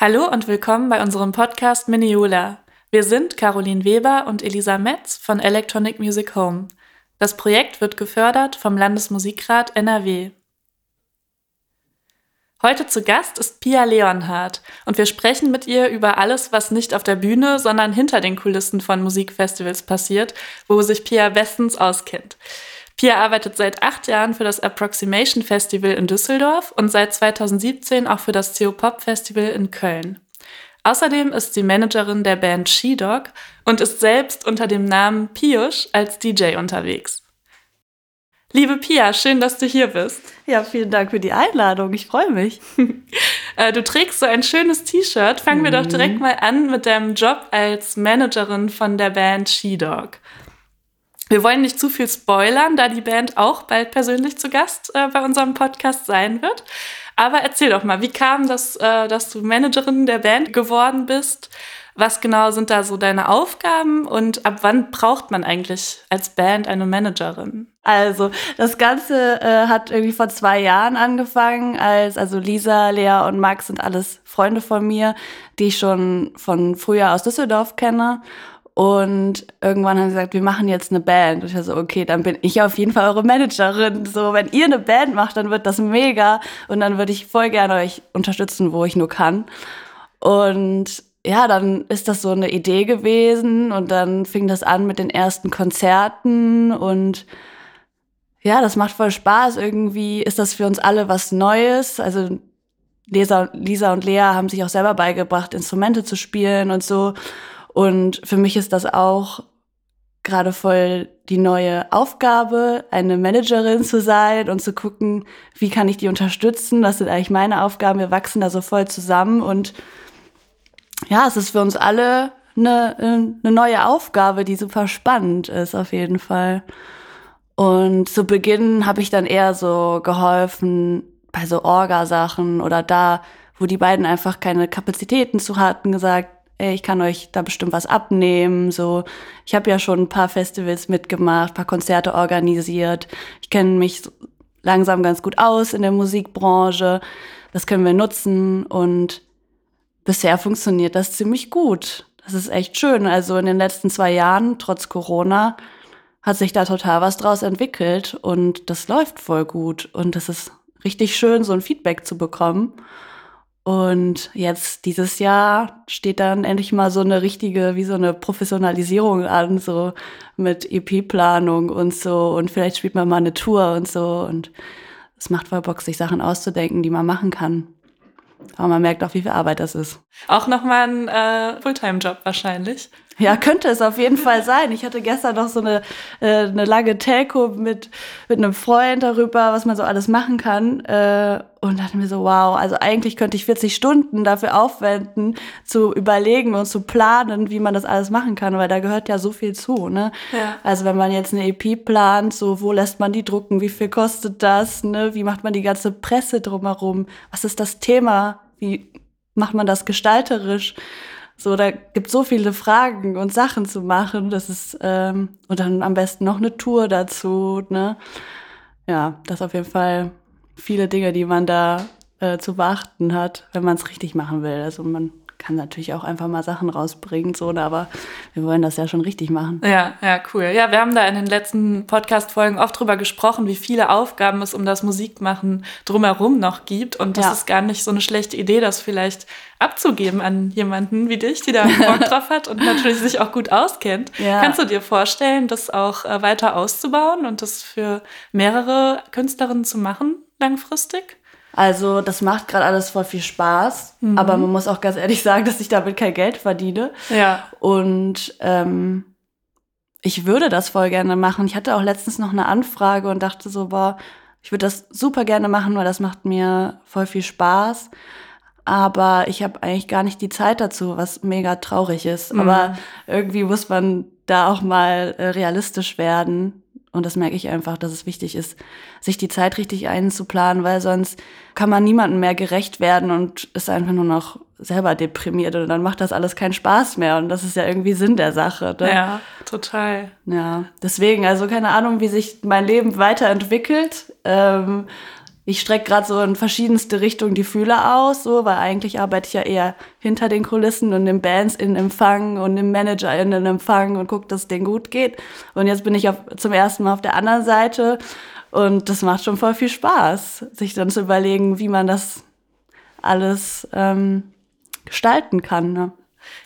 Hallo und willkommen bei unserem Podcast Miniola. Wir sind Caroline Weber und Elisa Metz von Electronic Music Home. Das Projekt wird gefördert vom Landesmusikrat NRW. Heute zu Gast ist Pia Leonhardt und wir sprechen mit ihr über alles, was nicht auf der Bühne, sondern hinter den Kulissen von Musikfestivals passiert, wo sich Pia bestens auskennt. Pia arbeitet seit acht Jahren für das Approximation Festival in Düsseldorf und seit 2017 auch für das CO Pop Festival in Köln. Außerdem ist sie Managerin der Band She-Dog und ist selbst unter dem Namen Piusch als DJ unterwegs. Liebe Pia, schön, dass du hier bist. Ja, vielen Dank für die Einladung. Ich freue mich. Äh, du trägst so ein schönes T-Shirt. Fangen mhm. wir doch mhm. direkt mal an mit deinem Job als Managerin von der Band She-Dog. Wir wollen nicht zu viel spoilern, da die Band auch bald persönlich zu Gast äh, bei unserem Podcast sein wird. Aber erzähl doch mal, wie kam das, äh, dass du Managerin der Band geworden bist? Was genau sind da so deine Aufgaben und ab wann braucht man eigentlich als Band eine Managerin? Also, das Ganze äh, hat irgendwie vor zwei Jahren angefangen, als also Lisa, Lea und Max sind alles Freunde von mir, die ich schon von früher aus Düsseldorf kenne. Und irgendwann haben sie gesagt, wir machen jetzt eine Band. Und ich war so, okay, dann bin ich auf jeden Fall eure Managerin. So, wenn ihr eine Band macht, dann wird das mega. Und dann würde ich voll gerne euch unterstützen, wo ich nur kann. Und ja, dann ist das so eine Idee gewesen. Und dann fing das an mit den ersten Konzerten. Und ja, das macht voll Spaß. Irgendwie ist das für uns alle was Neues. Also Lisa, Lisa und Lea haben sich auch selber beigebracht, Instrumente zu spielen und so. Und für mich ist das auch gerade voll die neue Aufgabe, eine Managerin zu sein und zu gucken, wie kann ich die unterstützen. Das sind eigentlich meine Aufgaben. Wir wachsen da so voll zusammen und ja, es ist für uns alle eine, eine neue Aufgabe, die super spannend ist auf jeden Fall. Und zu Beginn habe ich dann eher so geholfen bei so Orga-Sachen oder da, wo die beiden einfach keine Kapazitäten zu hatten, gesagt, ey, ich kann euch da bestimmt was abnehmen. So, ich habe ja schon ein paar Festivals mitgemacht, paar Konzerte organisiert. Ich kenne mich langsam ganz gut aus in der Musikbranche. Das können wir nutzen und bisher funktioniert das ziemlich gut. Das ist echt schön. Also in den letzten zwei Jahren, trotz Corona, hat sich da total was draus entwickelt und das läuft voll gut. Und das ist richtig schön, so ein Feedback zu bekommen. Und jetzt dieses Jahr steht dann endlich mal so eine richtige, wie so eine Professionalisierung an, so mit EP-Planung und so. Und vielleicht spielt man mal eine Tour und so. Und es macht voll Bock, sich Sachen auszudenken, die man machen kann. Aber man merkt auch, wie viel Arbeit das ist. Auch nochmal ein äh, Fulltime-Job wahrscheinlich. Ja, könnte es auf jeden Fall sein. Ich hatte gestern noch so eine, äh, eine lange Telco mit, mit einem Freund darüber, was man so alles machen kann. Äh, und dachte mir so, wow, also eigentlich könnte ich 40 Stunden dafür aufwenden, zu überlegen und zu planen, wie man das alles machen kann, weil da gehört ja so viel zu. Ne? Ja. Also wenn man jetzt eine EP plant, so wo lässt man die drucken, wie viel kostet das, ne? wie macht man die ganze Presse drumherum, was ist das Thema, wie macht man das gestalterisch? So, da gibt so viele Fragen und Sachen zu machen. Das ist, ähm, und dann am besten noch eine Tour dazu, ne? Ja, das auf jeden Fall viele Dinge, die man da äh, zu beachten hat, wenn man es richtig machen will. Also man kann natürlich auch einfach mal Sachen rausbringen, so, ne, aber wir wollen das ja schon richtig machen. Ja, ja, cool. Ja, wir haben da in den letzten Podcast-Folgen oft drüber gesprochen, wie viele Aufgaben es um das Musikmachen drumherum noch gibt. Und das ja. ist gar nicht so eine schlechte Idee, das vielleicht abzugeben an jemanden wie dich, die da Bock drauf hat und natürlich sich auch gut auskennt. Ja. Kannst du dir vorstellen, das auch äh, weiter auszubauen und das für mehrere Künstlerinnen zu machen, langfristig? Also das macht gerade alles voll viel Spaß, mhm. aber man muss auch ganz ehrlich sagen, dass ich damit kein Geld verdiene. Ja. Und ähm, ich würde das voll gerne machen. Ich hatte auch letztens noch eine Anfrage und dachte so, boah, ich würde das super gerne machen, weil das macht mir voll viel Spaß. Aber ich habe eigentlich gar nicht die Zeit dazu, was mega traurig ist. Mhm. Aber irgendwie muss man da auch mal äh, realistisch werden. Und das merke ich einfach, dass es wichtig ist, sich die Zeit richtig einzuplanen, weil sonst kann man niemandem mehr gerecht werden und ist einfach nur noch selber deprimiert und dann macht das alles keinen Spaß mehr und das ist ja irgendwie Sinn der Sache. Ne? Ja, total. Ja, deswegen, also keine Ahnung, wie sich mein Leben weiterentwickelt. Ähm, ich strecke gerade so in verschiedenste Richtungen die Fühler aus, so, weil eigentlich arbeite ich ja eher hinter den Kulissen und im Bands in Empfang und im Manager in den Empfang und gucke, dass es denen gut geht. Und jetzt bin ich auf, zum ersten Mal auf der anderen Seite und das macht schon voll viel Spaß, sich dann zu überlegen, wie man das alles ähm, gestalten kann. Ne?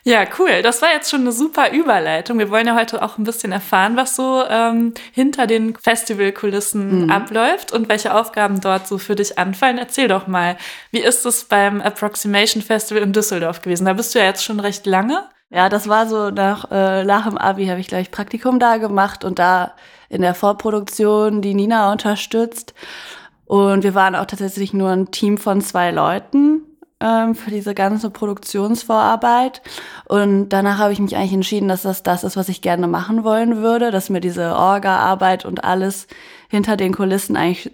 Ja, cool. Das war jetzt schon eine super Überleitung. Wir wollen ja heute auch ein bisschen erfahren, was so ähm, hinter den Festivalkulissen mhm. abläuft und welche Aufgaben dort so für dich anfallen. Erzähl doch mal, wie ist es beim Approximation Festival in Düsseldorf gewesen? Da bist du ja jetzt schon recht lange. Ja, das war so nach, äh, nach dem Abi habe ich gleich Praktikum da gemacht und da in der Vorproduktion die Nina unterstützt. Und wir waren auch tatsächlich nur ein Team von zwei Leuten ähm, für diese ganze Produktionsvorarbeit. Und danach habe ich mich eigentlich entschieden, dass das das ist, was ich gerne machen wollen würde, dass mir diese Orga-Arbeit und alles hinter den Kulissen eigentlich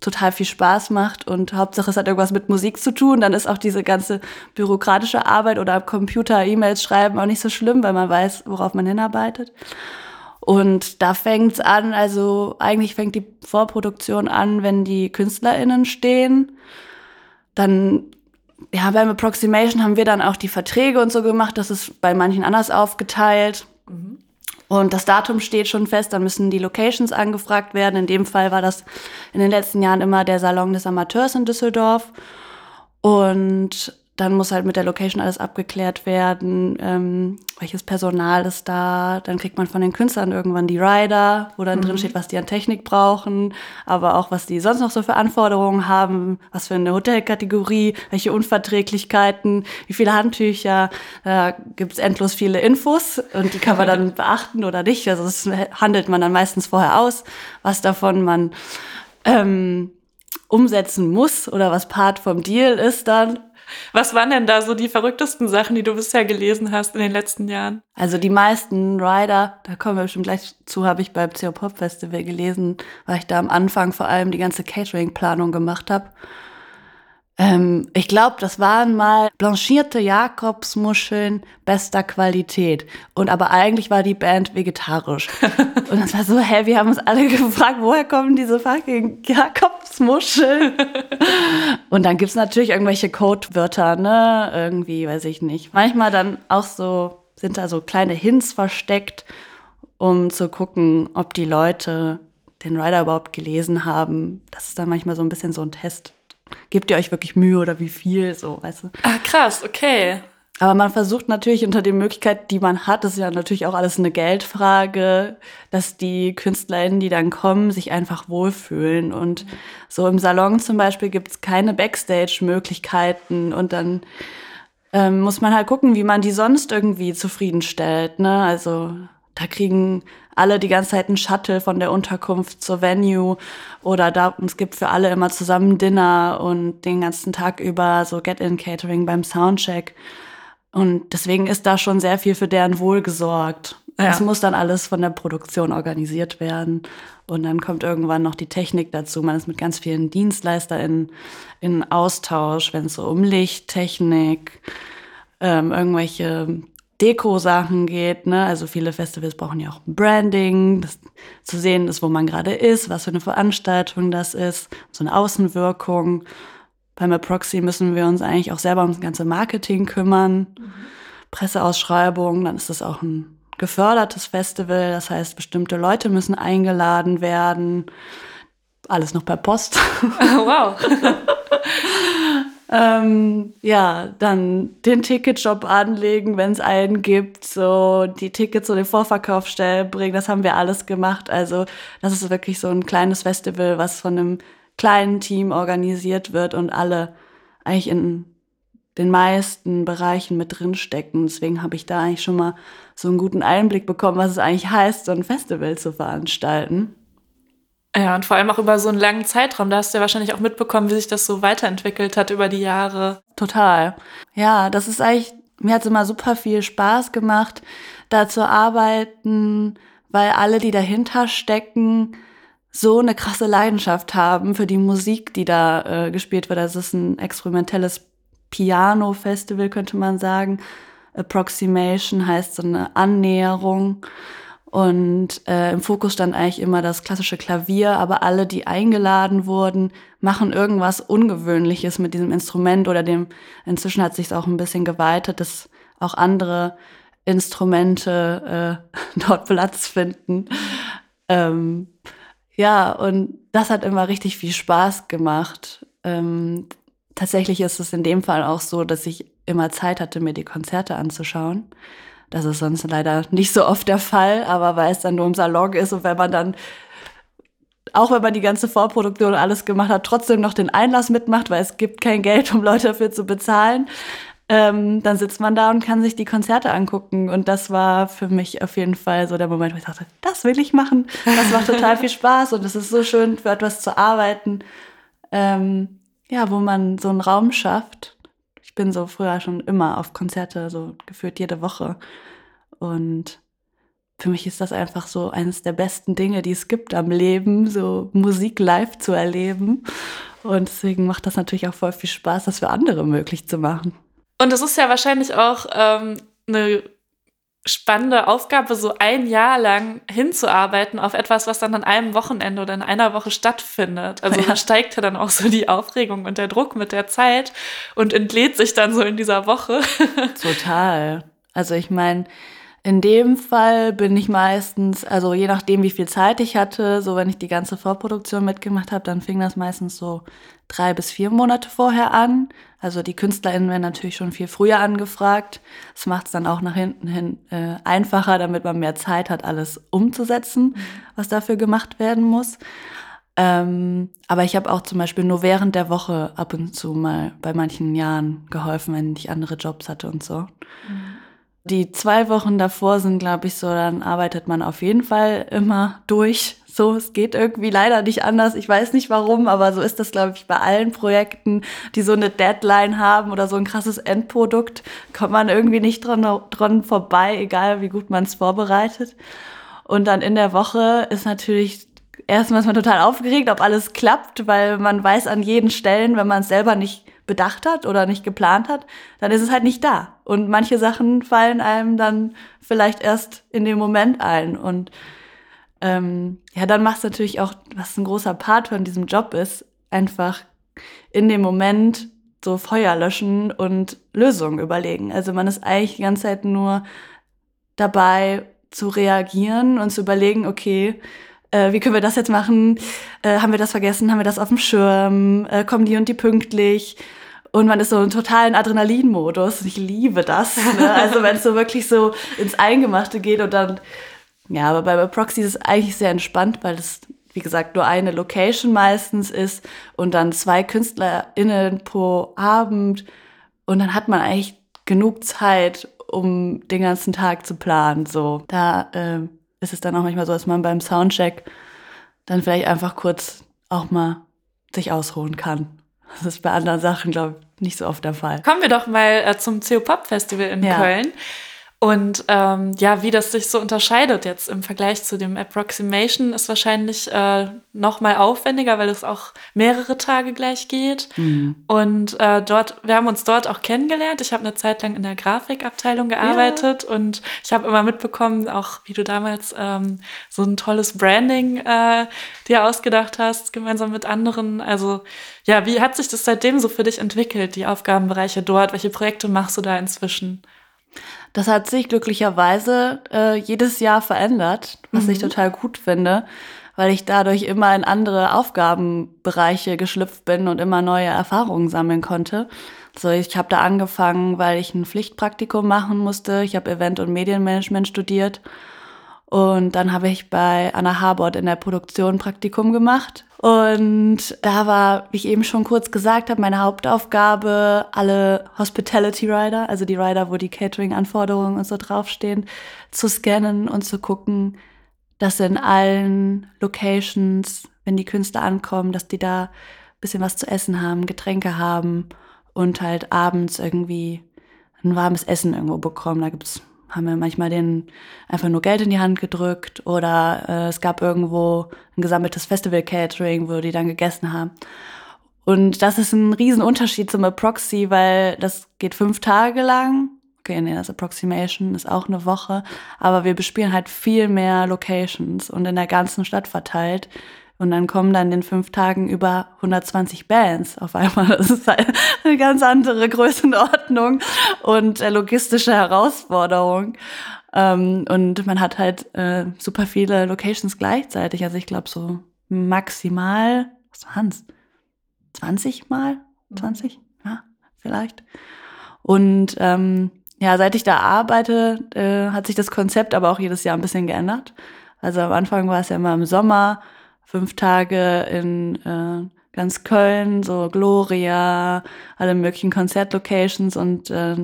total viel Spaß macht und Hauptsache es hat irgendwas mit Musik zu tun, dann ist auch diese ganze bürokratische Arbeit oder Computer, E-Mails schreiben auch nicht so schlimm, weil man weiß, worauf man hinarbeitet. Und da fängt's an, also eigentlich fängt die Vorproduktion an, wenn die KünstlerInnen stehen. Dann ja, beim Approximation haben wir dann auch die Verträge und so gemacht. Das ist bei manchen anders aufgeteilt. Mhm. Und das Datum steht schon fest, dann müssen die Locations angefragt werden. In dem Fall war das in den letzten Jahren immer der Salon des Amateurs in Düsseldorf. Und dann muss halt mit der Location alles abgeklärt werden, ähm, welches Personal ist da. Dann kriegt man von den Künstlern irgendwann die Rider, wo dann mhm. drin steht, was die an Technik brauchen, aber auch was die sonst noch so für Anforderungen haben, was für eine Hotelkategorie, welche Unverträglichkeiten, wie viele Handtücher. Da gibt's endlos viele Infos und die kann man dann beachten oder nicht. Also das handelt man dann meistens vorher aus, was davon man ähm, umsetzen muss oder was Part vom Deal ist dann was waren denn da so die verrücktesten Sachen, die du bisher gelesen hast in den letzten Jahren? Also die meisten Rider, da kommen wir bestimmt gleich zu, habe ich beim CO Pop Festival gelesen, weil ich da am Anfang vor allem die ganze Catering-Planung gemacht habe. Ähm, ich glaube, das waren mal blanchierte Jakobsmuscheln bester Qualität. Und aber eigentlich war die Band vegetarisch. und das war so, hä, wir haben uns alle gefragt, woher kommen diese fucking Jakobsmuscheln? und dann gibt's natürlich irgendwelche Codewörter, ne? Irgendwie, weiß ich nicht. Manchmal dann auch so, sind da so kleine Hints versteckt, um zu gucken, ob die Leute den Rider überhaupt gelesen haben. Das ist dann manchmal so ein bisschen so ein Test gebt ihr euch wirklich Mühe oder wie viel, so, weißt du. Ah, krass, okay. Aber man versucht natürlich unter den Möglichkeiten, die man hat, das ist ja natürlich auch alles eine Geldfrage, dass die KünstlerInnen, die dann kommen, sich einfach wohlfühlen. Und so im Salon zum Beispiel gibt es keine Backstage-Möglichkeiten und dann ähm, muss man halt gucken, wie man die sonst irgendwie zufriedenstellt. Ne? Also da kriegen alle die ganze Zeit einen Shuttle von der Unterkunft zur Venue oder da, es gibt für alle immer zusammen Dinner und den ganzen Tag über so Get-in-Catering beim Soundcheck. Und deswegen ist da schon sehr viel für deren Wohl gesorgt. Ja. Das muss dann alles von der Produktion organisiert werden. Und dann kommt irgendwann noch die Technik dazu. Man ist mit ganz vielen DienstleisterInnen in Austausch, wenn es so um Lichttechnik, ähm, irgendwelche Deko-Sachen geht. Ne? Also viele Festivals brauchen ja auch Branding, das zu sehen ist, wo man gerade ist, was für eine Veranstaltung das ist, so eine Außenwirkung. Beim Aproxy müssen wir uns eigentlich auch selber ums ganze Marketing kümmern, mhm. Presseausschreibungen, dann ist das auch ein gefördertes Festival, das heißt, bestimmte Leute müssen eingeladen werden. Alles noch per Post. wow. Ähm, ja, dann den Ticketshop anlegen, wenn es einen gibt, so die Tickets zu den Vorverkaufsstellen bringen, das haben wir alles gemacht. Also das ist wirklich so ein kleines Festival, was von einem kleinen Team organisiert wird und alle eigentlich in den meisten Bereichen mit drinstecken. Deswegen habe ich da eigentlich schon mal so einen guten Einblick bekommen, was es eigentlich heißt, so ein Festival zu veranstalten. Ja, und vor allem auch über so einen langen Zeitraum. Da hast du ja wahrscheinlich auch mitbekommen, wie sich das so weiterentwickelt hat über die Jahre. Total. Ja, das ist eigentlich, mir hat es immer super viel Spaß gemacht, da zu arbeiten, weil alle, die dahinter stecken, so eine krasse Leidenschaft haben für die Musik, die da äh, gespielt wird. Also es ist ein experimentelles Piano-Festival, könnte man sagen. Approximation heißt so eine Annäherung. Und äh, im Fokus stand eigentlich immer das klassische Klavier, aber alle, die eingeladen wurden, machen irgendwas Ungewöhnliches mit diesem Instrument oder dem, inzwischen hat sich auch ein bisschen geweitet, dass auch andere Instrumente äh, dort Platz finden. Ähm, ja, und das hat immer richtig viel Spaß gemacht. Ähm, tatsächlich ist es in dem Fall auch so, dass ich immer Zeit hatte, mir die Konzerte anzuschauen. Das ist sonst leider nicht so oft der Fall, aber weil es dann nur im Salon ist und wenn man dann, auch wenn man die ganze Vorproduktion und alles gemacht hat, trotzdem noch den Einlass mitmacht, weil es gibt kein Geld, um Leute dafür zu bezahlen, ähm, dann sitzt man da und kann sich die Konzerte angucken. Und das war für mich auf jeden Fall so der Moment, wo ich dachte, das will ich machen. Das macht total viel Spaß und es ist so schön, für etwas zu arbeiten, ähm, ja, wo man so einen Raum schafft, ich bin so früher schon immer auf Konzerte, so geführt jede Woche. Und für mich ist das einfach so eines der besten Dinge, die es gibt am Leben, so Musik live zu erleben. Und deswegen macht das natürlich auch voll viel Spaß, das für andere möglich zu machen. Und es ist ja wahrscheinlich auch ähm, eine spannende Aufgabe, so ein Jahr lang hinzuarbeiten auf etwas, was dann an einem Wochenende oder in einer Woche stattfindet. Also ja. da steigt ja dann auch so die Aufregung und der Druck mit der Zeit und entlädt sich dann so in dieser Woche. Total. Also ich meine, in dem Fall bin ich meistens, also je nachdem, wie viel Zeit ich hatte, so wenn ich die ganze Vorproduktion mitgemacht habe, dann fing das meistens so drei bis vier Monate vorher an. Also die KünstlerInnen werden natürlich schon viel früher angefragt. Das macht es dann auch nach hinten hin äh, einfacher, damit man mehr Zeit hat, alles umzusetzen, mhm. was dafür gemacht werden muss. Ähm, aber ich habe auch zum Beispiel nur während der Woche ab und zu mal bei manchen Jahren geholfen, wenn ich andere Jobs hatte und so. Mhm. Die zwei Wochen davor sind, glaube ich, so, dann arbeitet man auf jeden Fall immer durch. So, es geht irgendwie leider nicht anders. Ich weiß nicht warum, aber so ist das, glaube ich, bei allen Projekten, die so eine Deadline haben oder so ein krasses Endprodukt, kommt man irgendwie nicht dran, dran vorbei, egal wie gut man es vorbereitet. Und dann in der Woche ist natürlich erstmal ist man total aufgeregt, ob alles klappt, weil man weiß an jeden Stellen, wenn man es selber nicht bedacht hat oder nicht geplant hat, dann ist es halt nicht da. Und manche Sachen fallen einem dann vielleicht erst in dem Moment ein. Und ähm, ja, dann macht es natürlich auch, was ein großer Part von diesem Job ist, einfach in dem Moment so Feuer löschen und Lösungen überlegen. Also man ist eigentlich die ganze Zeit nur dabei zu reagieren und zu überlegen, okay, äh, wie können wir das jetzt machen? Äh, haben wir das vergessen? Haben wir das auf dem Schirm? Äh, kommen die und die pünktlich? Und man ist so im totalen Adrenalin-Modus. Ich liebe das. Ne? Also wenn es so wirklich so ins Eingemachte geht und dann, ja, aber bei Proxy ist es eigentlich sehr entspannt, weil es, wie gesagt, nur eine Location meistens ist und dann zwei KünstlerInnen pro Abend. Und dann hat man eigentlich genug Zeit, um den ganzen Tag zu planen. So, da äh, ist es dann auch manchmal so, dass man beim Soundcheck dann vielleicht einfach kurz auch mal sich ausruhen kann. Das ist bei anderen Sachen, glaube ich, nicht so oft der Fall. Kommen wir doch mal äh, zum CO Pop Festival in ja. Köln. Und ähm, ja, wie das sich so unterscheidet jetzt im Vergleich zu dem Approximation, ist wahrscheinlich äh, noch mal aufwendiger, weil es auch mehrere Tage gleich geht. Mhm. Und äh, dort, wir haben uns dort auch kennengelernt. Ich habe eine Zeit lang in der Grafikabteilung gearbeitet ja. und ich habe immer mitbekommen, auch wie du damals ähm, so ein tolles Branding äh, dir ausgedacht hast, gemeinsam mit anderen. Also ja, wie hat sich das seitdem so für dich entwickelt, die Aufgabenbereiche dort? Welche Projekte machst du da inzwischen? Das hat sich glücklicherweise äh, jedes Jahr verändert, was mhm. ich total gut finde, weil ich dadurch immer in andere Aufgabenbereiche geschlüpft bin und immer neue Erfahrungen sammeln konnte. So, ich habe da angefangen, weil ich ein Pflichtpraktikum machen musste. Ich habe Event- und Medienmanagement studiert. Und dann habe ich bei Anna Harbord in der Produktion Praktikum gemacht und da war, wie ich eben schon kurz gesagt habe, meine Hauptaufgabe, alle Hospitality Rider, also die Rider, wo die Catering-Anforderungen und so draufstehen, zu scannen und zu gucken, dass in allen Locations, wenn die Künstler ankommen, dass die da bisschen was zu essen haben, Getränke haben und halt abends irgendwie ein warmes Essen irgendwo bekommen. Da gibt's haben wir manchmal denen einfach nur Geld in die Hand gedrückt oder äh, es gab irgendwo ein gesammeltes Festival-Catering, wo die dann gegessen haben. Und das ist ein Riesenunterschied zum Proxy, weil das geht fünf Tage lang. Okay, nee, das Approximation ist auch eine Woche. Aber wir bespielen halt viel mehr Locations und in der ganzen Stadt verteilt. Und dann kommen dann in fünf Tagen über 120 Bands auf einmal. Das ist halt eine ganz andere Größenordnung und äh, logistische Herausforderung. Ähm, und man hat halt äh, super viele Locations gleichzeitig. Also ich glaube so maximal, was waren's? 20 Mal? 20? Ja, vielleicht. Und ähm, ja, seit ich da arbeite, äh, hat sich das Konzept aber auch jedes Jahr ein bisschen geändert. Also am Anfang war es ja immer im Sommer, fünf Tage in äh, ganz Köln, so Gloria, alle möglichen Konzertlocations und äh,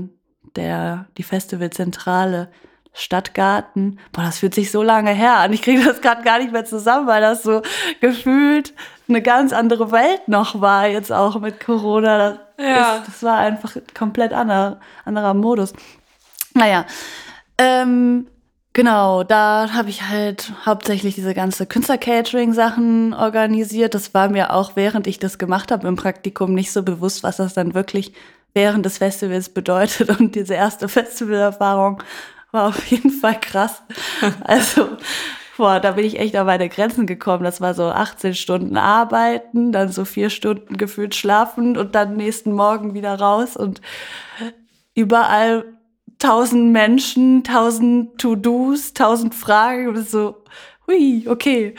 der die Festivalzentrale Stadtgarten. Boah, das fühlt sich so lange her an. Ich kriege das gerade gar nicht mehr zusammen, weil das so gefühlt eine ganz andere Welt noch war, jetzt auch mit Corona. Das, ja. ist, das war einfach komplett anderer, anderer Modus. Naja, ähm, genau, da habe ich halt hauptsächlich diese ganze Künstler-Catering-Sachen organisiert. Das war mir auch, während ich das gemacht habe im Praktikum, nicht so bewusst, was das dann wirklich während des Festivals bedeutet. Und diese erste Festivalerfahrung war auf jeden Fall krass. Also, boah, da bin ich echt an meine Grenzen gekommen. Das war so 18 Stunden arbeiten, dann so vier Stunden gefühlt schlafen und dann nächsten Morgen wieder raus und überall tausend Menschen, tausend To-Dos, tausend Fragen und so, hui, okay,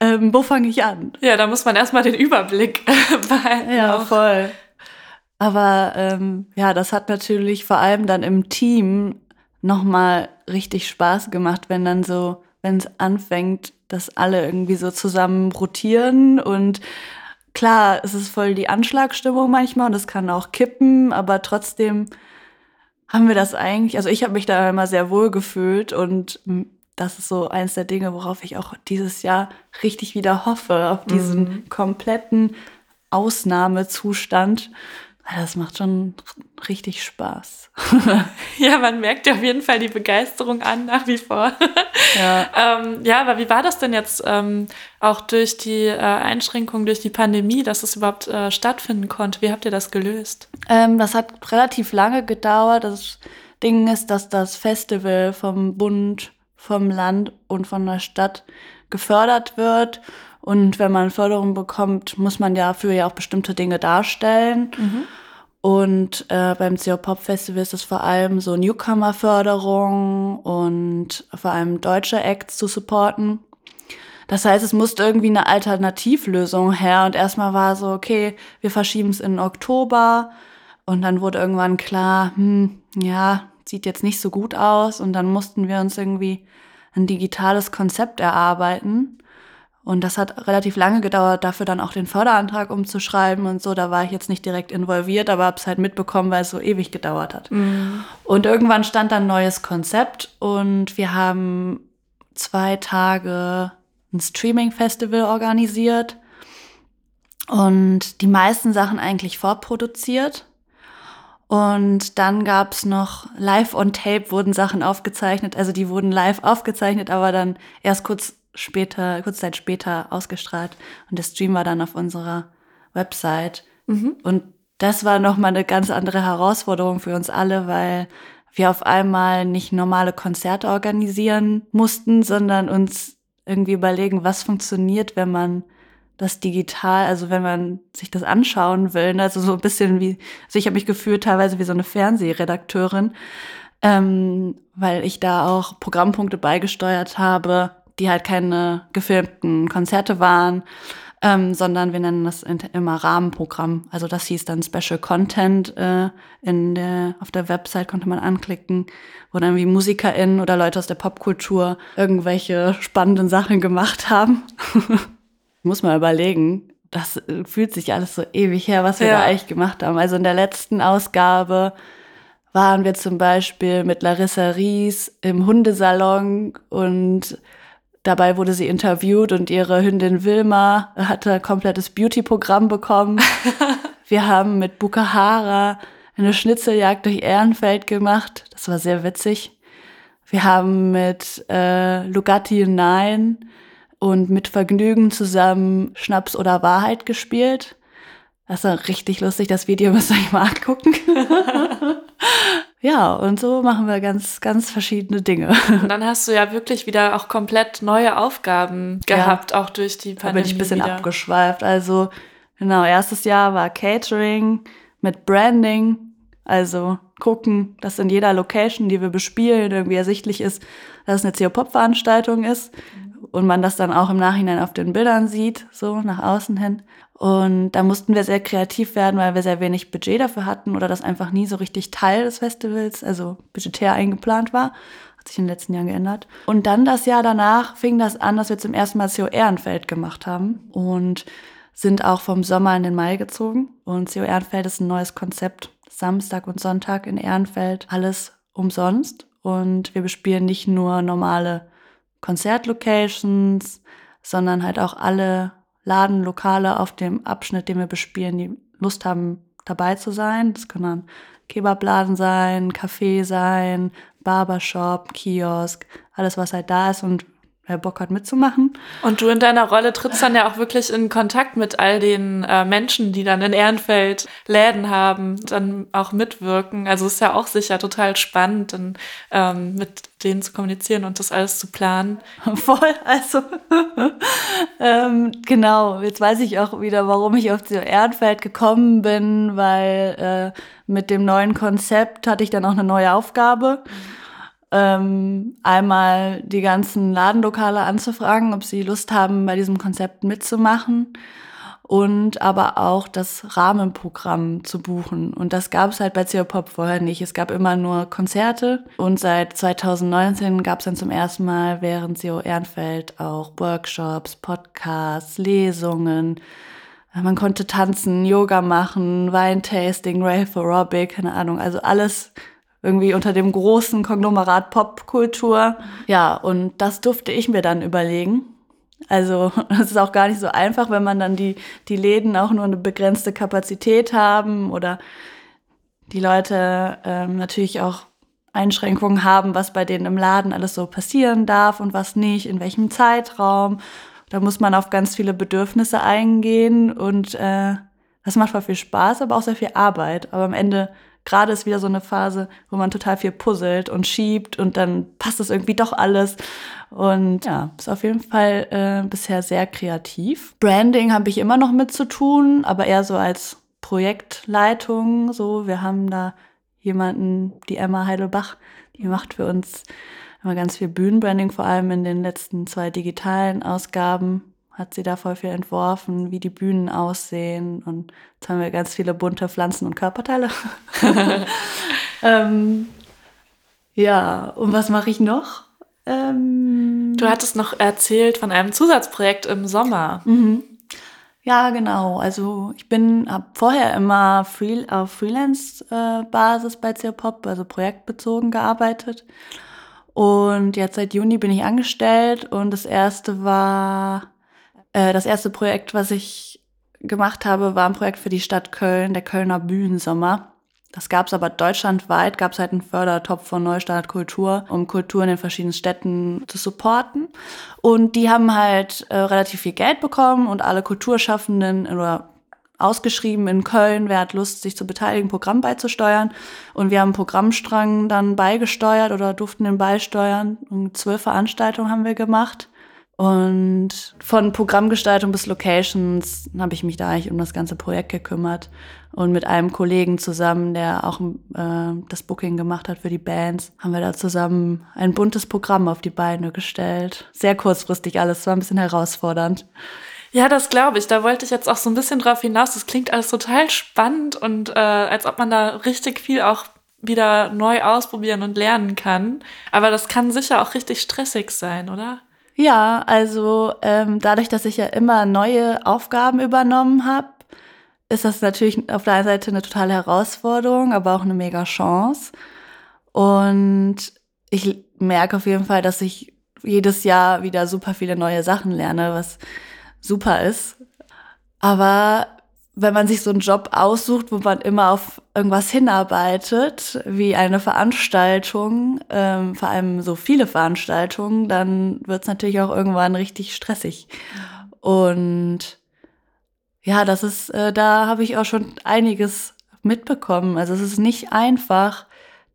ähm, wo fange ich an? Ja, da muss man erstmal den Überblick behalten. Ja, auch. voll. Aber ähm, ja, das hat natürlich vor allem dann im Team nochmal richtig Spaß gemacht, wenn dann so, wenn es anfängt, dass alle irgendwie so zusammen rotieren und klar, es ist voll die Anschlagstimmung manchmal und es kann auch kippen, aber trotzdem haben wir das eigentlich, also ich habe mich da immer sehr wohl gefühlt und das ist so eins der Dinge, worauf ich auch dieses Jahr richtig wieder hoffe, auf diesen mhm. kompletten Ausnahmezustand, das macht schon richtig Spaß. ja, man merkt ja auf jeden Fall die Begeisterung an, nach wie vor. Ja, ähm, ja aber wie war das denn jetzt ähm, auch durch die äh, Einschränkungen, durch die Pandemie, dass es überhaupt äh, stattfinden konnte? Wie habt ihr das gelöst? Ähm, das hat relativ lange gedauert. Das Ding ist, dass das Festival vom Bund, vom Land und von der Stadt gefördert wird. Und wenn man Förderung bekommt, muss man ja für ja auch bestimmte Dinge darstellen. Mhm. Und äh, beim CO Pop Festival ist es vor allem so Newcomer-Förderung und vor allem deutsche Acts zu supporten. Das heißt, es musste irgendwie eine Alternativlösung her. Und erstmal war so, okay, wir verschieben es in Oktober. Und dann wurde irgendwann klar, hm, ja, sieht jetzt nicht so gut aus. Und dann mussten wir uns irgendwie ein digitales Konzept erarbeiten. Und das hat relativ lange gedauert, dafür dann auch den Förderantrag umzuschreiben und so. Da war ich jetzt nicht direkt involviert, aber habe es halt mitbekommen, weil es so ewig gedauert hat. Mhm. Und irgendwann stand dann ein neues Konzept und wir haben zwei Tage ein Streaming-Festival organisiert und die meisten Sachen eigentlich vorproduziert. Und dann gab's noch live on tape wurden Sachen aufgezeichnet. Also die wurden live aufgezeichnet, aber dann erst kurz später, kurze Zeit später ausgestrahlt und der Stream war dann auf unserer Website. Mhm. Und das war nochmal eine ganz andere Herausforderung für uns alle, weil wir auf einmal nicht normale Konzerte organisieren mussten, sondern uns irgendwie überlegen, was funktioniert, wenn man das digital, also wenn man sich das anschauen will, ne? also so ein bisschen wie, also ich habe mich gefühlt teilweise wie so eine Fernsehredakteurin, ähm, weil ich da auch Programmpunkte beigesteuert habe, die halt keine gefilmten Konzerte waren, ähm, sondern wir nennen das immer Rahmenprogramm. Also das hieß dann Special Content äh, in der, auf der Website konnte man anklicken, wo dann wie MusikerInnen oder Leute aus der Popkultur irgendwelche spannenden Sachen gemacht haben. Muss man überlegen, das äh, fühlt sich alles so ewig her, was wir ja. da eigentlich gemacht haben. Also in der letzten Ausgabe waren wir zum Beispiel mit Larissa Ries im Hundesalon und Dabei wurde sie interviewt und ihre Hündin Wilma hatte ein komplettes Beauty-Programm bekommen. Wir haben mit Bukahara eine Schnitzeljagd durch Ehrenfeld gemacht. Das war sehr witzig. Wir haben mit äh, Lugatti 9 und mit Vergnügen zusammen Schnaps oder Wahrheit gespielt. Das ist richtig lustig, das Video müsst ihr euch mal angucken. ja, und so machen wir ganz, ganz verschiedene Dinge. Und dann hast du ja wirklich wieder auch komplett neue Aufgaben gehabt, ja, auch durch die Pandemie. Da bin ich ein bisschen wieder. abgeschweift. Also, genau, erstes Jahr war Catering mit Branding. Also gucken, dass in jeder Location, die wir bespielen, irgendwie ersichtlich ist, dass es eine CO-Pop-Veranstaltung ist und man das dann auch im Nachhinein auf den Bildern sieht, so nach außen hin. Und da mussten wir sehr kreativ werden, weil wir sehr wenig Budget dafür hatten oder das einfach nie so richtig Teil des Festivals, also budgetär eingeplant war. Hat sich in den letzten Jahren geändert. Und dann das Jahr danach fing das an, dass wir zum ersten Mal CO Ehrenfeld gemacht haben und sind auch vom Sommer in den Mai gezogen. Und CO Ehrenfeld ist ein neues Konzept. Samstag und Sonntag in Ehrenfeld alles umsonst. Und wir bespielen nicht nur normale Konzertlocations, sondern halt auch alle Ladenlokale auf dem Abschnitt, den wir bespielen, die Lust haben, dabei zu sein. Das können dann Kebabladen sein, Café sein, Barbershop, Kiosk, alles, was halt da ist und wer Bock hat mitzumachen. Und du in deiner Rolle trittst dann ja auch wirklich in Kontakt mit all den äh, Menschen, die dann in Ehrenfeld Läden haben, dann auch mitwirken. Also ist ja auch sicher total spannend, dann ähm, mit denen zu kommunizieren und das alles zu planen. Voll, also ähm, genau, jetzt weiß ich auch wieder, warum ich auf die Ehrenfeld gekommen bin, weil äh, mit dem neuen Konzept hatte ich dann auch eine neue Aufgabe. Mhm ähm, einmal die ganzen Ladenlokale anzufragen, ob sie Lust haben, bei diesem Konzept mitzumachen und aber auch das Rahmenprogramm zu buchen. Und das gab es halt bei CO Pop vorher nicht. Es gab immer nur Konzerte und seit 2019 gab es dann zum ersten Mal während CO Ehrenfeld auch Workshops, Podcasts, Lesungen. Man konnte tanzen, Yoga machen, Weintasting, Rave Aerobic, keine Ahnung, also alles irgendwie unter dem großen Konglomerat Popkultur. Ja, und das durfte ich mir dann überlegen. Also es ist auch gar nicht so einfach, wenn man dann die, die Läden auch nur eine begrenzte Kapazität haben oder die Leute ähm, natürlich auch Einschränkungen haben, was bei denen im Laden alles so passieren darf und was nicht, in welchem Zeitraum. Da muss man auf ganz viele Bedürfnisse eingehen und äh, das macht voll viel Spaß, aber auch sehr viel Arbeit. Aber am Ende gerade ist wieder so eine Phase, wo man total viel puzzelt und schiebt und dann passt es irgendwie doch alles. Und ja, ist auf jeden Fall äh, bisher sehr kreativ. Branding habe ich immer noch mit zu tun, aber eher so als Projektleitung. So, wir haben da jemanden, die Emma Heidelbach, die macht für uns immer ganz viel Bühnenbranding, vor allem in den letzten zwei digitalen Ausgaben hat sie da voll viel entworfen, wie die Bühnen aussehen. Und jetzt haben wir ganz viele bunte Pflanzen und Körperteile. ähm, ja, und was mache ich noch? Ähm, du hattest noch erzählt von einem Zusatzprojekt im Sommer. Mhm. Ja, genau. Also ich bin habe vorher immer free, auf Freelance-Basis bei Pop, also projektbezogen gearbeitet. Und jetzt seit Juni bin ich angestellt und das erste war äh, das erste Projekt, was ich gemacht habe, war ein Projekt für die Stadt Köln, der Kölner Bühnensommer. Das gab es aber deutschlandweit, gab es halt einen Fördertopf von Neustart Kultur, um Kultur in den verschiedenen Städten zu supporten. Und die haben halt äh, relativ viel Geld bekommen und alle Kulturschaffenden oder ausgeschrieben in Köln, wer hat Lust, sich zu beteiligen, Programm beizusteuern. Und wir haben einen Programmstrang dann beigesteuert oder durften den beisteuern. Und zwölf Veranstaltungen haben wir gemacht. Und von Programmgestaltung bis Locations habe ich mich da eigentlich um das ganze Projekt gekümmert. Und mit einem Kollegen zusammen, der auch äh, das Booking gemacht hat für die Bands, haben wir da zusammen ein buntes Programm auf die Beine gestellt. Sehr kurzfristig alles, war ein bisschen herausfordernd. Ja, das glaube ich. Da wollte ich jetzt auch so ein bisschen drauf hinaus. Das klingt alles total spannend und äh, als ob man da richtig viel auch wieder neu ausprobieren und lernen kann. Aber das kann sicher auch richtig stressig sein, oder? Ja, also ähm, dadurch, dass ich ja immer neue Aufgaben übernommen habe, ist das natürlich auf der einen Seite eine totale Herausforderung, aber auch eine mega Chance. Und ich merke auf jeden Fall, dass ich jedes Jahr wieder super viele neue Sachen lerne, was super ist. Aber wenn man sich so einen Job aussucht, wo man immer auf irgendwas hinarbeitet, wie eine Veranstaltung, ähm, vor allem so viele Veranstaltungen, dann wird es natürlich auch irgendwann richtig stressig. Und ja, das ist, äh, da habe ich auch schon einiges mitbekommen. Also es ist nicht einfach,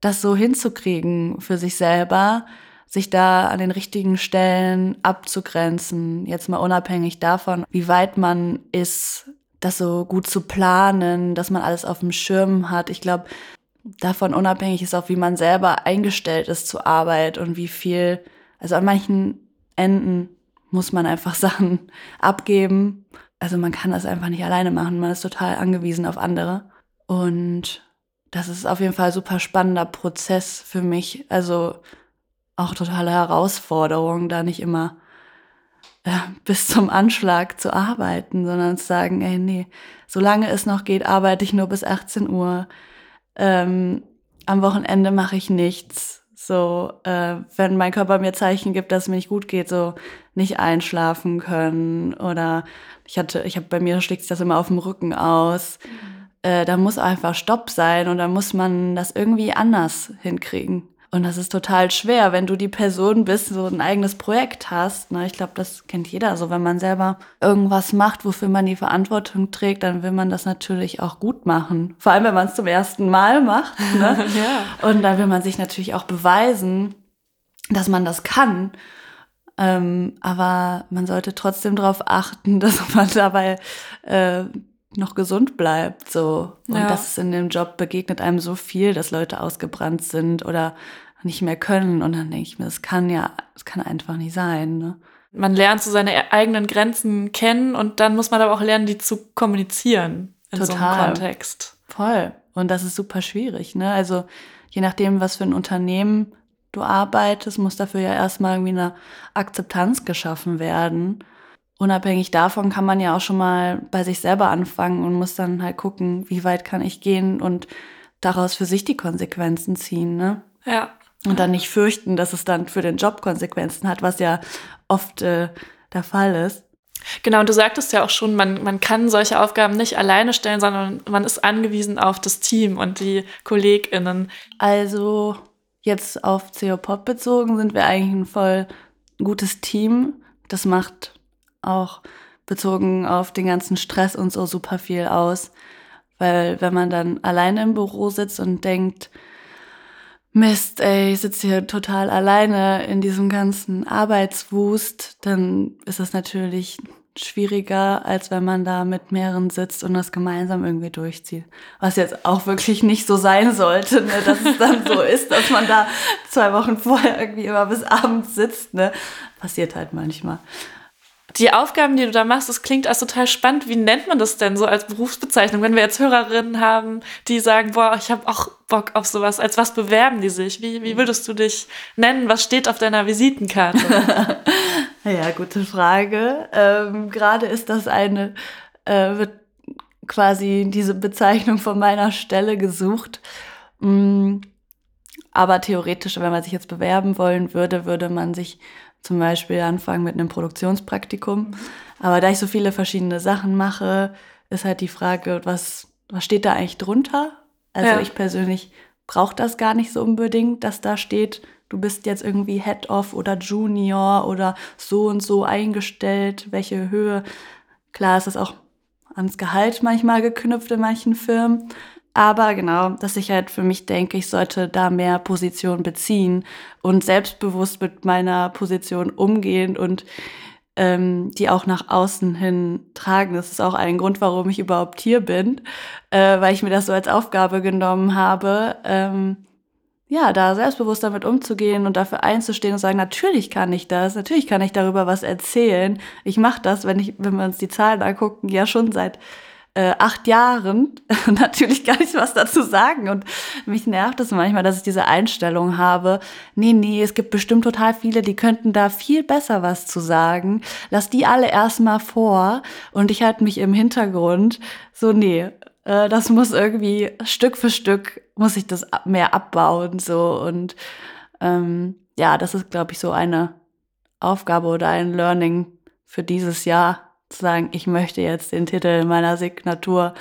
das so hinzukriegen für sich selber, sich da an den richtigen Stellen abzugrenzen. Jetzt mal unabhängig davon, wie weit man ist, das so gut zu planen, dass man alles auf dem Schirm hat. Ich glaube, davon unabhängig ist auch, wie man selber eingestellt ist zur Arbeit und wie viel, also an manchen Enden muss man einfach Sachen abgeben. Also man kann das einfach nicht alleine machen. Man ist total angewiesen auf andere. Und das ist auf jeden Fall ein super spannender Prozess für mich. Also auch totale Herausforderung, da nicht immer äh, bis zum Anschlag zu arbeiten, sondern zu sagen, ey, nee, solange es noch geht, arbeite ich nur bis 18 Uhr. Ähm, am Wochenende mache ich nichts. So, äh, wenn mein Körper mir Zeichen gibt, dass es mir nicht gut geht, so nicht einschlafen können oder ich hatte, ich habe bei mir schlägt sich das immer auf dem Rücken aus. Mhm. Äh, da muss einfach Stopp sein und da muss man das irgendwie anders hinkriegen. Und das ist total schwer, wenn du die Person bist, so ein eigenes Projekt hast. Ne? Ich glaube, das kennt jeder. So, wenn man selber irgendwas macht, wofür man die Verantwortung trägt, dann will man das natürlich auch gut machen. Vor allem, wenn man es zum ersten Mal macht. Ne? ja. Und dann will man sich natürlich auch beweisen, dass man das kann. Ähm, aber man sollte trotzdem darauf achten, dass man dabei äh, noch gesund bleibt, so. Und ja. das ist in dem Job begegnet einem so viel, dass Leute ausgebrannt sind oder nicht mehr können. Und dann denke ich mir, das kann ja, das kann einfach nicht sein. Ne? Man lernt so seine eigenen Grenzen kennen und dann muss man aber auch lernen, die zu kommunizieren in Total. so einem Kontext. Voll. Und das ist super schwierig, ne? Also je nachdem, was für ein Unternehmen du arbeitest, muss dafür ja erstmal irgendwie eine Akzeptanz geschaffen werden unabhängig davon kann man ja auch schon mal bei sich selber anfangen und muss dann halt gucken, wie weit kann ich gehen und daraus für sich die Konsequenzen ziehen, ne? Ja. Und dann nicht fürchten, dass es dann für den Job Konsequenzen hat, was ja oft äh, der Fall ist. Genau, und du sagtest ja auch schon, man, man kann solche Aufgaben nicht alleine stellen, sondern man ist angewiesen auf das Team und die KollegInnen. Also jetzt auf CO Pop bezogen sind wir eigentlich ein voll gutes Team. Das macht auch bezogen auf den ganzen Stress und so super viel aus. Weil wenn man dann alleine im Büro sitzt und denkt, Mist, ey, ich sitze hier total alleine in diesem ganzen Arbeitswust, dann ist es natürlich schwieriger, als wenn man da mit mehreren sitzt und das gemeinsam irgendwie durchzieht. Was jetzt auch wirklich nicht so sein sollte, ne? dass es dann so ist, dass man da zwei Wochen vorher irgendwie immer bis abends sitzt. Ne? Passiert halt manchmal die Aufgaben, die du da machst, das klingt als total spannend. Wie nennt man das denn so als Berufsbezeichnung? Wenn wir jetzt Hörerinnen haben, die sagen, boah, ich habe auch Bock auf sowas, als was bewerben die sich? Wie, wie würdest du dich nennen? Was steht auf deiner Visitenkarte? ja, gute Frage. Ähm, Gerade ist das eine, äh, wird quasi diese Bezeichnung von meiner Stelle gesucht. Mm, aber theoretisch, wenn man sich jetzt bewerben wollen würde, würde man sich zum Beispiel anfangen mit einem Produktionspraktikum. Aber da ich so viele verschiedene Sachen mache, ist halt die Frage, was, was steht da eigentlich drunter? Also ja. ich persönlich brauche das gar nicht so unbedingt, dass da steht, du bist jetzt irgendwie Head-Off oder Junior oder so und so eingestellt, welche Höhe. Klar ist das auch ans Gehalt manchmal geknüpft in manchen Firmen. Aber genau, dass ich halt für mich denke, ich sollte da mehr Position beziehen und selbstbewusst mit meiner Position umgehen und ähm, die auch nach außen hin tragen. Das ist auch ein Grund, warum ich überhaupt hier bin, äh, weil ich mir das so als Aufgabe genommen habe, ähm, ja, da selbstbewusst damit umzugehen und dafür einzustehen und sagen, natürlich kann ich das, natürlich kann ich darüber was erzählen. Ich mache das, wenn ich, wenn wir uns die Zahlen angucken, ja schon seit äh, acht Jahren natürlich gar nicht was dazu sagen. Und mich nervt es manchmal, dass ich diese Einstellung habe. Nee, nee, es gibt bestimmt total viele, die könnten da viel besser was zu sagen. Lass die alle erstmal vor und ich halte mich im Hintergrund. So, nee, äh, das muss irgendwie Stück für Stück muss ich das mehr abbauen. So und ähm, ja, das ist, glaube ich, so eine Aufgabe oder ein Learning für dieses Jahr zu sagen, ich möchte jetzt den Titel meiner Signatur,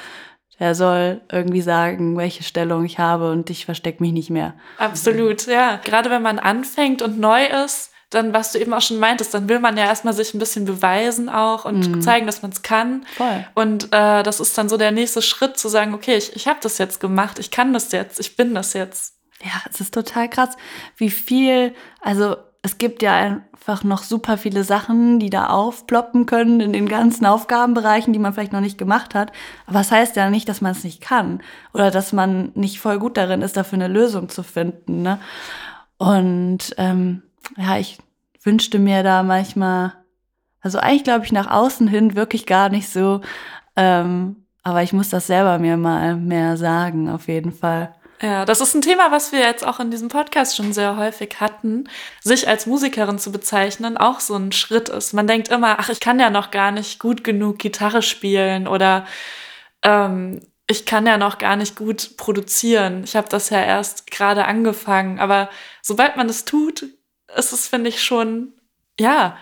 der soll irgendwie sagen, welche Stellung ich habe und ich verstecke mich nicht mehr. Absolut, ja. Gerade wenn man anfängt und neu ist, dann, was du eben auch schon meintest, dann will man ja erstmal sich ein bisschen beweisen auch und mhm. zeigen, dass man es kann. Voll. Und äh, das ist dann so der nächste Schritt, zu sagen, okay, ich, ich habe das jetzt gemacht, ich kann das jetzt, ich bin das jetzt. Ja, es ist total krass, wie viel, also es gibt ja einfach noch super viele Sachen, die da aufploppen können in den ganzen Aufgabenbereichen, die man vielleicht noch nicht gemacht hat. Aber das heißt ja nicht, dass man es nicht kann oder dass man nicht voll gut darin ist, dafür eine Lösung zu finden. Ne? Und ähm, ja, ich wünschte mir da manchmal, also eigentlich glaube ich nach außen hin wirklich gar nicht so, ähm, aber ich muss das selber mir mal mehr sagen, auf jeden Fall. Ja, das ist ein Thema, was wir jetzt auch in diesem Podcast schon sehr häufig hatten. Sich als Musikerin zu bezeichnen, auch so ein Schritt ist. Man denkt immer, ach, ich kann ja noch gar nicht gut genug Gitarre spielen oder ähm, ich kann ja noch gar nicht gut produzieren. Ich habe das ja erst gerade angefangen. Aber sobald man es tut, ist es, finde ich, schon, ja.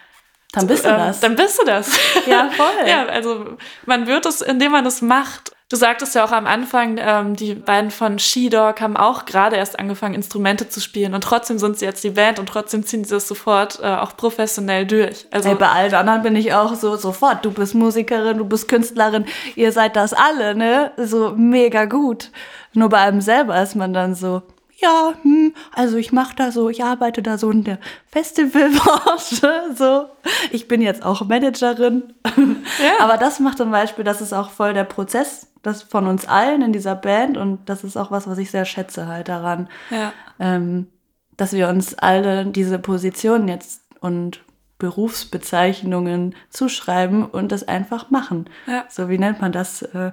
Dann bist du äh, das. Dann bist du das. Ja, voll. ja, also man wird es, indem man es macht. Du sagtest ja auch am Anfang, ähm, die beiden von She-Dog haben auch gerade erst angefangen, Instrumente zu spielen und trotzdem sind sie jetzt die Band und trotzdem ziehen sie das sofort äh, auch professionell durch. Also hey, bei allen anderen bin ich auch so sofort, du bist Musikerin, du bist Künstlerin, ihr seid das alle, ne? So mega gut. Nur bei einem selber ist man dann so, ja, hm, also ich mache da so, ich arbeite da so in der Festivalbranche, so. Ich bin jetzt auch Managerin. Ja. Aber das macht zum Beispiel, das ist auch voll der Prozess, das von uns allen in dieser Band und das ist auch was, was ich sehr schätze halt daran, ja. ähm, dass wir uns alle diese Positionen jetzt und Berufsbezeichnungen zuschreiben und das einfach machen. Ja. So, wie nennt man das? Äh,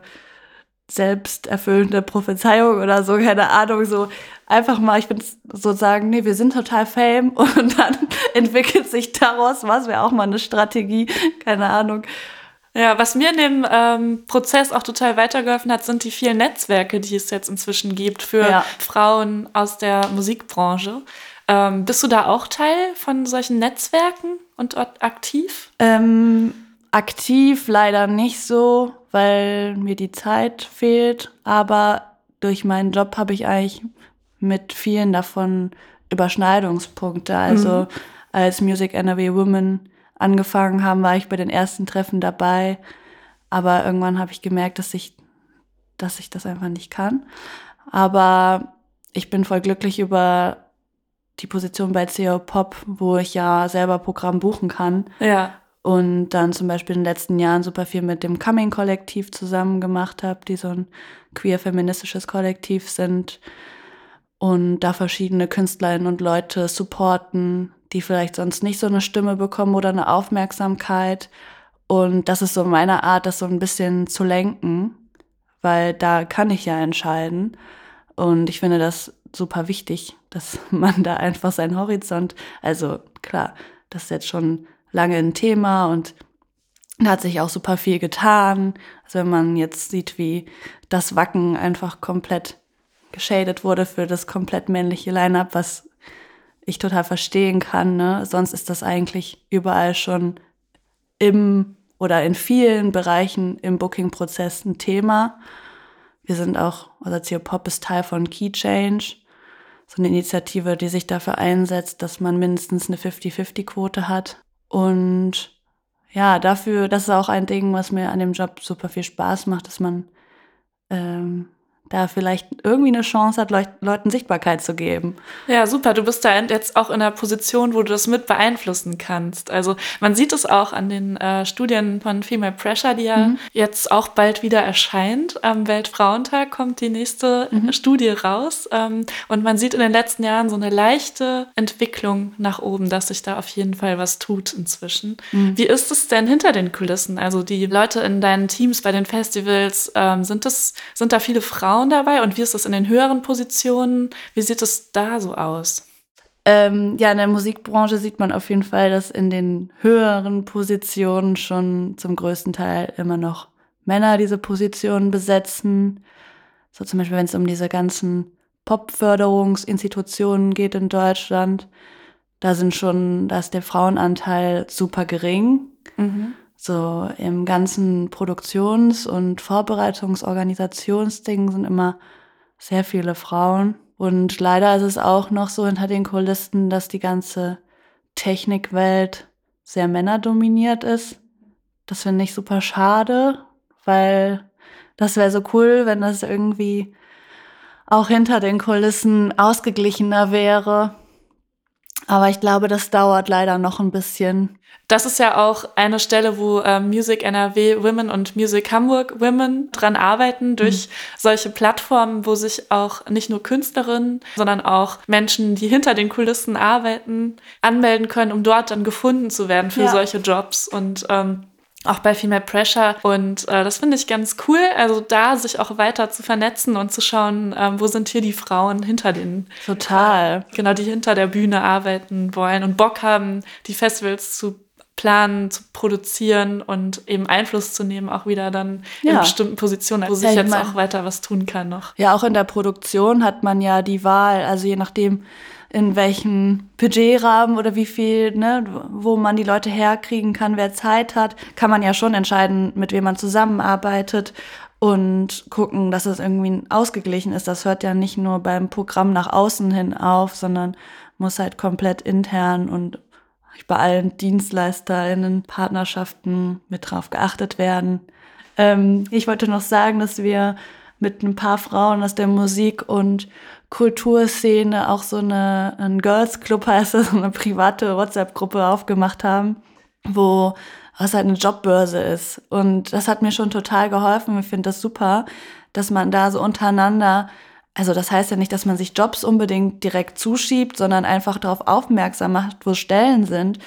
selbsterfüllende Prophezeiung oder so, keine Ahnung, so einfach mal, ich würde so sagen, nee, wir sind total fame und dann entwickelt sich daraus was, wäre auch mal eine Strategie, keine Ahnung. Ja, was mir in dem ähm, Prozess auch total weitergeholfen hat, sind die vielen Netzwerke, die es jetzt inzwischen gibt für ja. Frauen aus der Musikbranche. Ähm, bist du da auch Teil von solchen Netzwerken und aktiv? Ähm, aktiv leider nicht so, weil mir die Zeit fehlt. Aber durch meinen Job habe ich eigentlich mit vielen davon Überschneidungspunkte. Also mhm. als Music NRW Women angefangen haben, war ich bei den ersten Treffen dabei. Aber irgendwann habe ich gemerkt, dass ich, dass ich das einfach nicht kann. Aber ich bin voll glücklich über die Position bei CO Pop, wo ich ja selber Programm buchen kann. Ja. Und dann zum Beispiel in den letzten Jahren super viel mit dem Coming-Kollektiv zusammen gemacht habe, die so ein queer-feministisches Kollektiv sind. Und da verschiedene Künstlerinnen und Leute supporten, die vielleicht sonst nicht so eine Stimme bekommen oder eine Aufmerksamkeit. Und das ist so meine Art, das so ein bisschen zu lenken, weil da kann ich ja entscheiden. Und ich finde das super wichtig, dass man da einfach seinen Horizont, also klar, das ist jetzt schon lange ein Thema und da hat sich auch super viel getan. Also wenn man jetzt sieht, wie das Wacken einfach komplett geschadet wurde für das komplett männliche Line-up, was ich total verstehen kann. Ne? Sonst ist das eigentlich überall schon im oder in vielen Bereichen im Booking-Prozess ein Thema. Wir sind auch, also CO Pop ist Teil von Key Change, so eine Initiative, die sich dafür einsetzt, dass man mindestens eine 50-50-Quote hat. Und ja, dafür, das ist auch ein Ding, was mir an dem Job super viel Spaß macht, dass man ähm, da vielleicht irgendwie eine Chance hat, Leuch Leuten Sichtbarkeit zu geben. Ja, super. Du bist da jetzt auch in einer Position, wo du das mit beeinflussen kannst. Also man sieht es auch an den äh, Studien von Female Pressure, die ja mhm. jetzt auch bald wieder erscheint. Am Weltfrauentag kommt die nächste mhm. Studie raus. Ähm, und man sieht in den letzten Jahren so eine leichte Entwicklung nach oben, dass sich da auf jeden Fall was tut inzwischen. Mhm. Wie ist es denn hinter den Kulissen? Also die Leute in deinen Teams bei den Festivals, ähm, sind, das, sind da viele Frauen? Frauen dabei und wie ist das in den höheren Positionen? Wie sieht es da so aus? Ähm, ja, in der Musikbranche sieht man auf jeden Fall, dass in den höheren Positionen schon zum größten Teil immer noch Männer diese Positionen besetzen. So zum Beispiel, wenn es um diese ganzen Popförderungsinstitutionen geht in Deutschland, da sind schon, da ist der Frauenanteil super gering. Mhm. So im ganzen Produktions- und Vorbereitungsorganisationsding sind immer sehr viele Frauen. Und leider ist es auch noch so hinter den Kulissen, dass die ganze Technikwelt sehr männerdominiert ist. Das finde ich super schade, weil das wäre so cool, wenn das irgendwie auch hinter den Kulissen ausgeglichener wäre. Aber ich glaube, das dauert leider noch ein bisschen. Das ist ja auch eine Stelle, wo äh, Music NRW Women und Music Hamburg Women dran arbeiten, durch mhm. solche Plattformen, wo sich auch nicht nur Künstlerinnen, sondern auch Menschen, die hinter den Kulissen arbeiten, anmelden können, um dort dann gefunden zu werden für ja. solche Jobs. Und ähm, auch bei Female Pressure. Und äh, das finde ich ganz cool, also da sich auch weiter zu vernetzen und zu schauen, ähm, wo sind hier die Frauen hinter den. Total. Äh, genau, die hinter der Bühne arbeiten wollen und Bock haben, die Festivals zu planen, zu produzieren und eben Einfluss zu nehmen, auch wieder dann ja. in bestimmten Positionen, wo sich ja, jetzt mein, auch weiter was tun kann noch. Ja, auch in der Produktion hat man ja die Wahl, also je nachdem, in welchen Budgetrahmen oder wie viel, ne, wo man die Leute herkriegen kann, wer Zeit hat, kann man ja schon entscheiden, mit wem man zusammenarbeitet und gucken, dass es irgendwie ausgeglichen ist. Das hört ja nicht nur beim Programm nach außen hin auf, sondern muss halt komplett intern und bei allen DienstleisterInnen, Partnerschaften mit drauf geachtet werden. Ähm, ich wollte noch sagen, dass wir mit ein paar Frauen aus der Musik- und Kulturszene auch so eine, ein Girls Club heißt das, so eine private WhatsApp-Gruppe aufgemacht haben, wo was halt eine Jobbörse ist. Und das hat mir schon total geholfen. Ich finde das super, dass man da so untereinander, also das heißt ja nicht, dass man sich Jobs unbedingt direkt zuschiebt, sondern einfach darauf aufmerksam macht, wo Stellen sind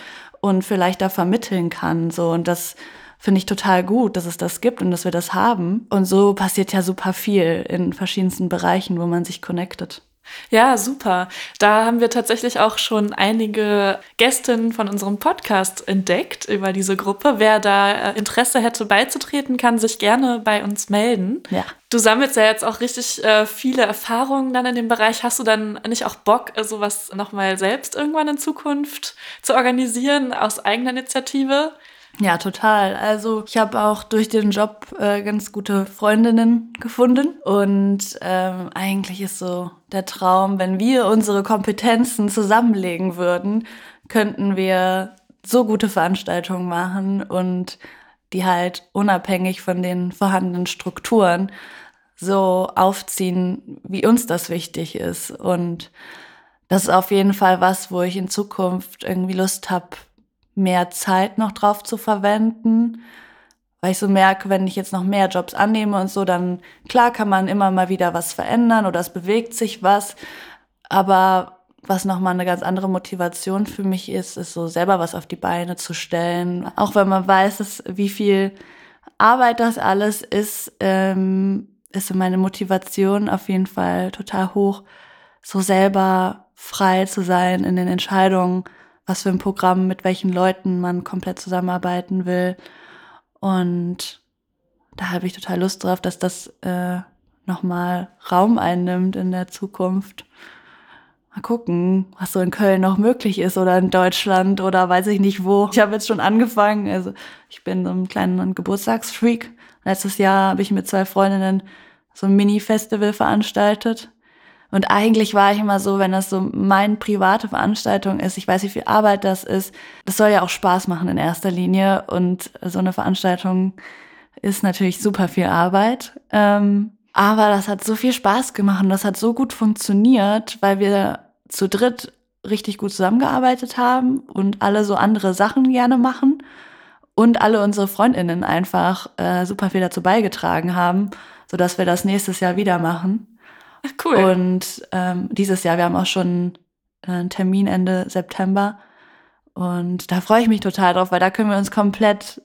und vielleicht da vermitteln kann. So und das finde ich total gut, dass es das gibt und dass wir das haben. Und so passiert ja super viel in verschiedensten Bereichen, wo man sich connectet. Ja, super. Da haben wir tatsächlich auch schon einige Gästinnen von unserem Podcast entdeckt über diese Gruppe. Wer da äh, Interesse hätte beizutreten, kann sich gerne bei uns melden. Ja. Du sammelst ja jetzt auch richtig äh, viele Erfahrungen dann in dem Bereich. Hast du dann nicht auch Bock, äh, sowas nochmal selbst irgendwann in Zukunft zu organisieren aus eigener Initiative? Ja, total. Also ich habe auch durch den Job äh, ganz gute Freundinnen gefunden und ähm, eigentlich ist so der Traum, wenn wir unsere Kompetenzen zusammenlegen würden, könnten wir so gute Veranstaltungen machen und die halt unabhängig von den vorhandenen Strukturen so aufziehen, wie uns das wichtig ist. Und das ist auf jeden Fall was, wo ich in Zukunft irgendwie Lust habe, mehr Zeit noch drauf zu verwenden. Weil ich so merke, wenn ich jetzt noch mehr Jobs annehme und so, dann klar kann man immer mal wieder was verändern oder es bewegt sich was. Aber was nochmal eine ganz andere Motivation für mich ist, ist so selber was auf die Beine zu stellen. Auch wenn man weiß, dass, wie viel Arbeit das alles ist, ähm, ist meine Motivation auf jeden Fall total hoch, so selber frei zu sein in den Entscheidungen was für ein Programm, mit welchen Leuten man komplett zusammenarbeiten will. Und da habe ich total Lust drauf, dass das äh, nochmal Raum einnimmt in der Zukunft. Mal gucken, was so in Köln noch möglich ist oder in Deutschland oder weiß ich nicht wo. Ich habe jetzt schon angefangen, also ich bin so ein kleiner Geburtstagsfreak. Letztes Jahr habe ich mit zwei Freundinnen so ein Mini-Festival veranstaltet. Und eigentlich war ich immer so, wenn das so meine private Veranstaltung ist, ich weiß, wie viel Arbeit das ist. Das soll ja auch Spaß machen in erster Linie. Und so eine Veranstaltung ist natürlich super viel Arbeit. Ähm, aber das hat so viel Spaß gemacht und das hat so gut funktioniert, weil wir zu dritt richtig gut zusammengearbeitet haben und alle so andere Sachen gerne machen und alle unsere Freundinnen einfach äh, super viel dazu beigetragen haben, sodass wir das nächstes Jahr wieder machen. Cool. Und ähm, dieses Jahr, wir haben auch schon äh, einen Termin Ende September. Und da freue ich mich total drauf, weil da können wir uns komplett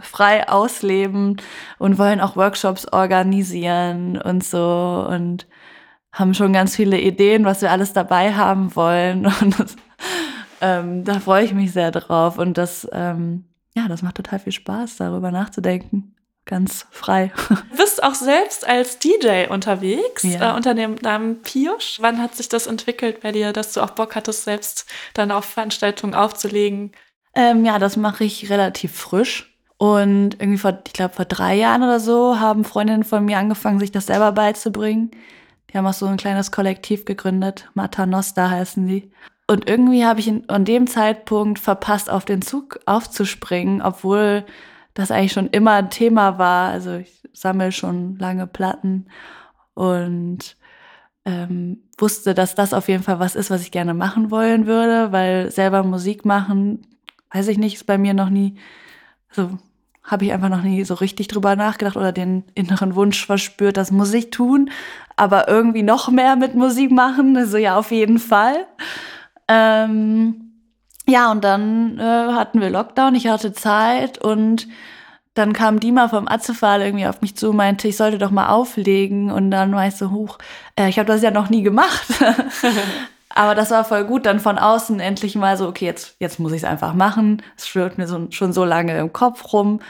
frei ausleben und wollen auch Workshops organisieren und so und haben schon ganz viele Ideen, was wir alles dabei haben wollen. Und das, ähm, da freue ich mich sehr drauf. Und das, ähm, ja, das macht total viel Spaß, darüber nachzudenken ganz frei. Du bist auch selbst als DJ unterwegs ja. äh, unter dem Namen Piosch. Wann hat sich das entwickelt bei dir, dass du auch Bock hattest, selbst dann auf Veranstaltungen aufzulegen? Ähm, ja, das mache ich relativ frisch. Und irgendwie vor, ich glaube, vor drei Jahren oder so haben Freundinnen von mir angefangen, sich das selber beizubringen. Die haben auch so ein kleines Kollektiv gegründet. Mata Nostra heißen die. Und irgendwie habe ich an dem Zeitpunkt verpasst, auf den Zug aufzuspringen, obwohl das eigentlich schon immer ein Thema war. Also ich sammle schon lange Platten und ähm, wusste, dass das auf jeden Fall was ist, was ich gerne machen wollen würde, weil selber Musik machen, weiß ich nicht, ist bei mir noch nie, so habe ich einfach noch nie so richtig drüber nachgedacht oder den inneren Wunsch verspürt, das muss ich tun, aber irgendwie noch mehr mit Musik machen, also ja, auf jeden Fall. Ähm, ja, und dann äh, hatten wir Lockdown, ich hatte Zeit und dann kam Dima vom Atzefall irgendwie auf mich zu und meinte, ich sollte doch mal auflegen. Und dann war ich so, hoch, äh, ich habe das ja noch nie gemacht. Aber das war voll gut, dann von außen endlich mal so, okay, jetzt, jetzt muss ich es einfach machen. Es schwirrt mir so, schon so lange im Kopf rum.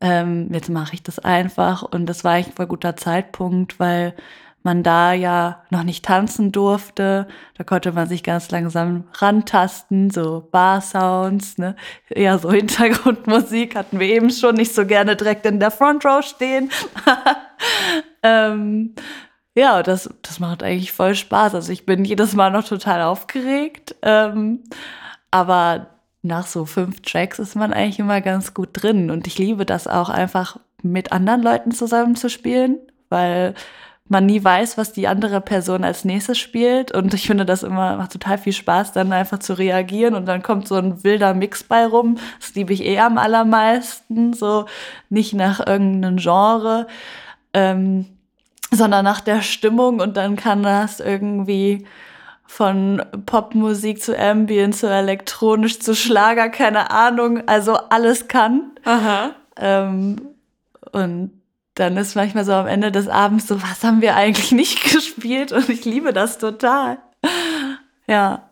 Ähm, jetzt mache ich das einfach. Und das war eigentlich ein voll guter Zeitpunkt, weil man da ja noch nicht tanzen durfte. Da konnte man sich ganz langsam rantasten, so Bar-Sounds, ne? eher so Hintergrundmusik hatten wir eben schon, nicht so gerne direkt in der Front Row stehen. ähm, ja, das, das macht eigentlich voll Spaß. Also ich bin jedes Mal noch total aufgeregt. Ähm, aber nach so fünf Tracks ist man eigentlich immer ganz gut drin. Und ich liebe das auch einfach mit anderen Leuten zusammen zu spielen, weil man nie weiß, was die andere Person als nächstes spielt. Und ich finde das immer macht total viel Spaß, dann einfach zu reagieren und dann kommt so ein wilder Mix bei rum. Das liebe ich eh am allermeisten, so nicht nach irgendeinem Genre, ähm, sondern nach der Stimmung und dann kann das irgendwie von Popmusik zu Ambient zu elektronisch zu Schlager, keine Ahnung, also alles kann. Aha. Ähm, und dann ist manchmal so am Ende des Abends so, was haben wir eigentlich nicht gespielt? Und ich liebe das total. Ja.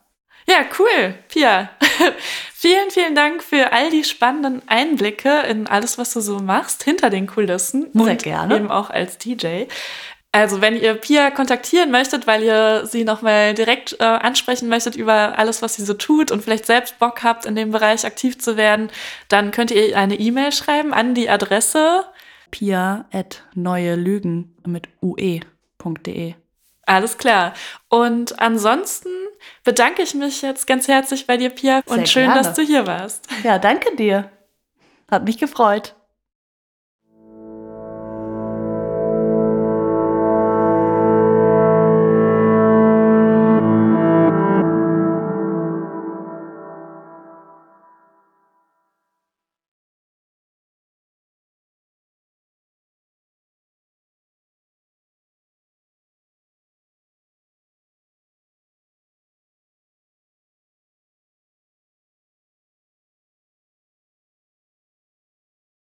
Ja, cool, Pia. vielen, vielen Dank für all die spannenden Einblicke in alles, was du so machst, hinter den Kulissen. Sehr und gerne. Eben auch als DJ. Also, wenn ihr Pia kontaktieren möchtet, weil ihr sie nochmal direkt äh, ansprechen möchtet über alles, was sie so tut und vielleicht selbst Bock habt, in dem Bereich aktiv zu werden, dann könnt ihr eine E-Mail schreiben an die Adresse pia at neue Lügen mit ue.de. Alles klar. Und ansonsten bedanke ich mich jetzt ganz herzlich bei dir, Pia, und schön, gerne. dass du hier warst. Ja, danke dir. Hat mich gefreut.